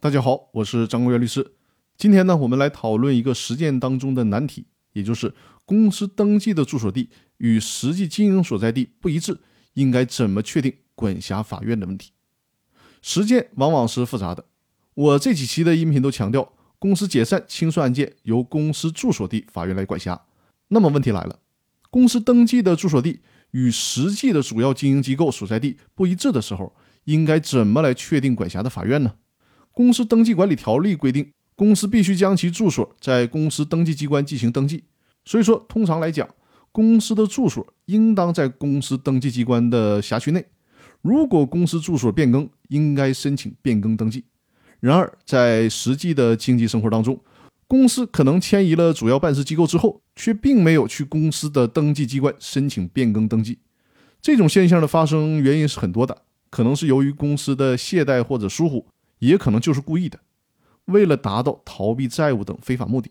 大家好，我是张国元律师。今天呢，我们来讨论一个实践当中的难题，也就是公司登记的住所地与实际经营所在地不一致，应该怎么确定管辖法院的问题。实践往往是复杂的。我这几期的音频都强调，公司解散清算案件由公司住所地法院来管辖。那么问题来了，公司登记的住所地与实际的主要经营机构所在地不一致的时候，应该怎么来确定管辖的法院呢？公司登记管理条例规定，公司必须将其住所在公司登记机关进行登记。所以说，通常来讲，公司的住所应当在公司登记机关的辖区内。如果公司住所变更，应该申请变更登记。然而，在实际的经济生活当中，公司可能迁移了主要办事机构之后，却并没有去公司的登记机关申请变更登记。这种现象的发生原因是很多的，可能是由于公司的懈怠或者疏忽。也可能就是故意的，为了达到逃避债务等非法目的。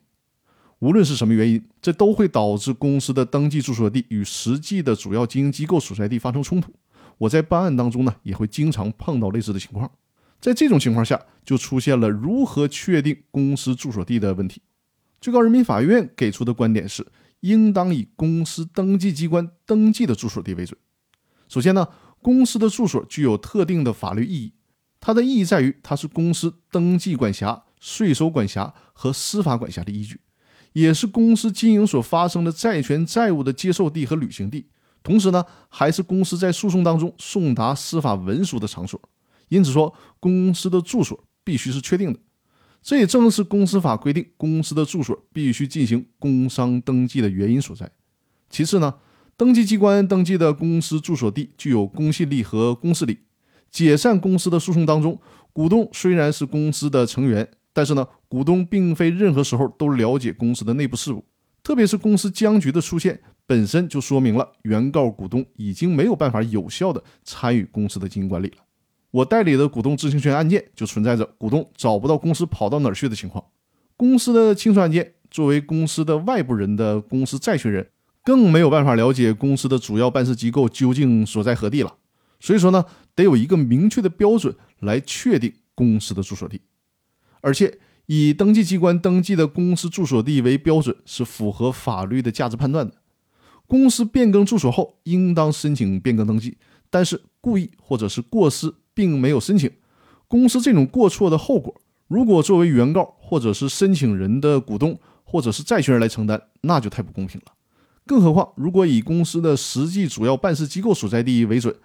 无论是什么原因，这都会导致公司的登记住所地与实际的主要经营机构所在地发生冲突。我在办案当中呢，也会经常碰到类似的情况。在这种情况下，就出现了如何确定公司住所地的问题。最高人民法院给出的观点是，应当以公司登记机关登记的住所地为准。首先呢，公司的住所具有特定的法律意义。它的意义在于，它是公司登记管辖、税收管辖和司法管辖的依据，也是公司经营所发生的债权债务的接受地和履行地。同时呢，还是公司在诉讼当中送达司法文书的场所。因此说，公司的住所必须是确定的。这也正是公司法规定公司的住所必须进行工商登记的原因所在。其次呢，登记机关登记的公司住所地具有公信力和公示力。解散公司的诉讼当中，股东虽然是公司的成员，但是呢，股东并非任何时候都了解公司的内部事务。特别是公司僵局的出现，本身就说明了原告股东已经没有办法有效的参与公司的经营管理了。我代理的股东知情权案件就存在着股东找不到公司跑到哪儿去的情况。公司的清算案件，作为公司的外部人的公司债权人，更没有办法了解公司的主要办事机构究竟所在何地了。所以说呢。得有一个明确的标准来确定公司的住所地，而且以登记机关登记的公司住所地为标准是符合法律的价值判断的。公司变更住所后，应当申请变更登记，但是故意或者是过失并没有申请，公司这种过错的后果，如果作为原告或者是申请人的股东或者是债权人来承担，那就太不公平了。更何况，如果以公司的实际主要办事机构所在地为准。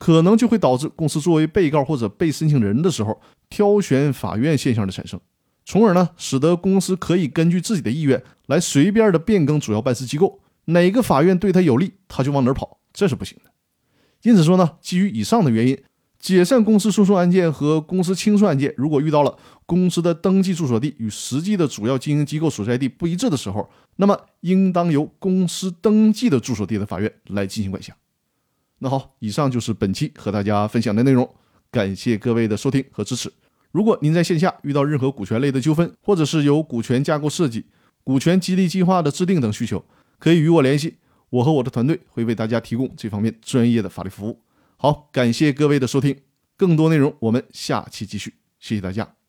可能就会导致公司作为被告或者被申请人的时候挑选法院现象的产生，从而呢使得公司可以根据自己的意愿来随便的变更主要办事机构，哪个法院对他有利，他就往哪儿跑，这是不行的。因此说呢，基于以上的原因，解散公司诉讼案件和公司清算案件，如果遇到了公司的登记住所地与实际的主要经营机构所在地不一致的时候，那么应当由公司登记的住所地的法院来进行管辖。那好，以上就是本期和大家分享的内容，感谢各位的收听和支持。如果您在线下遇到任何股权类的纠纷，或者是有股权架构设计、股权激励计划的制定等需求，可以与我联系，我和我的团队会为大家提供这方面专业的法律服务。好，感谢各位的收听，更多内容我们下期继续，谢谢大家。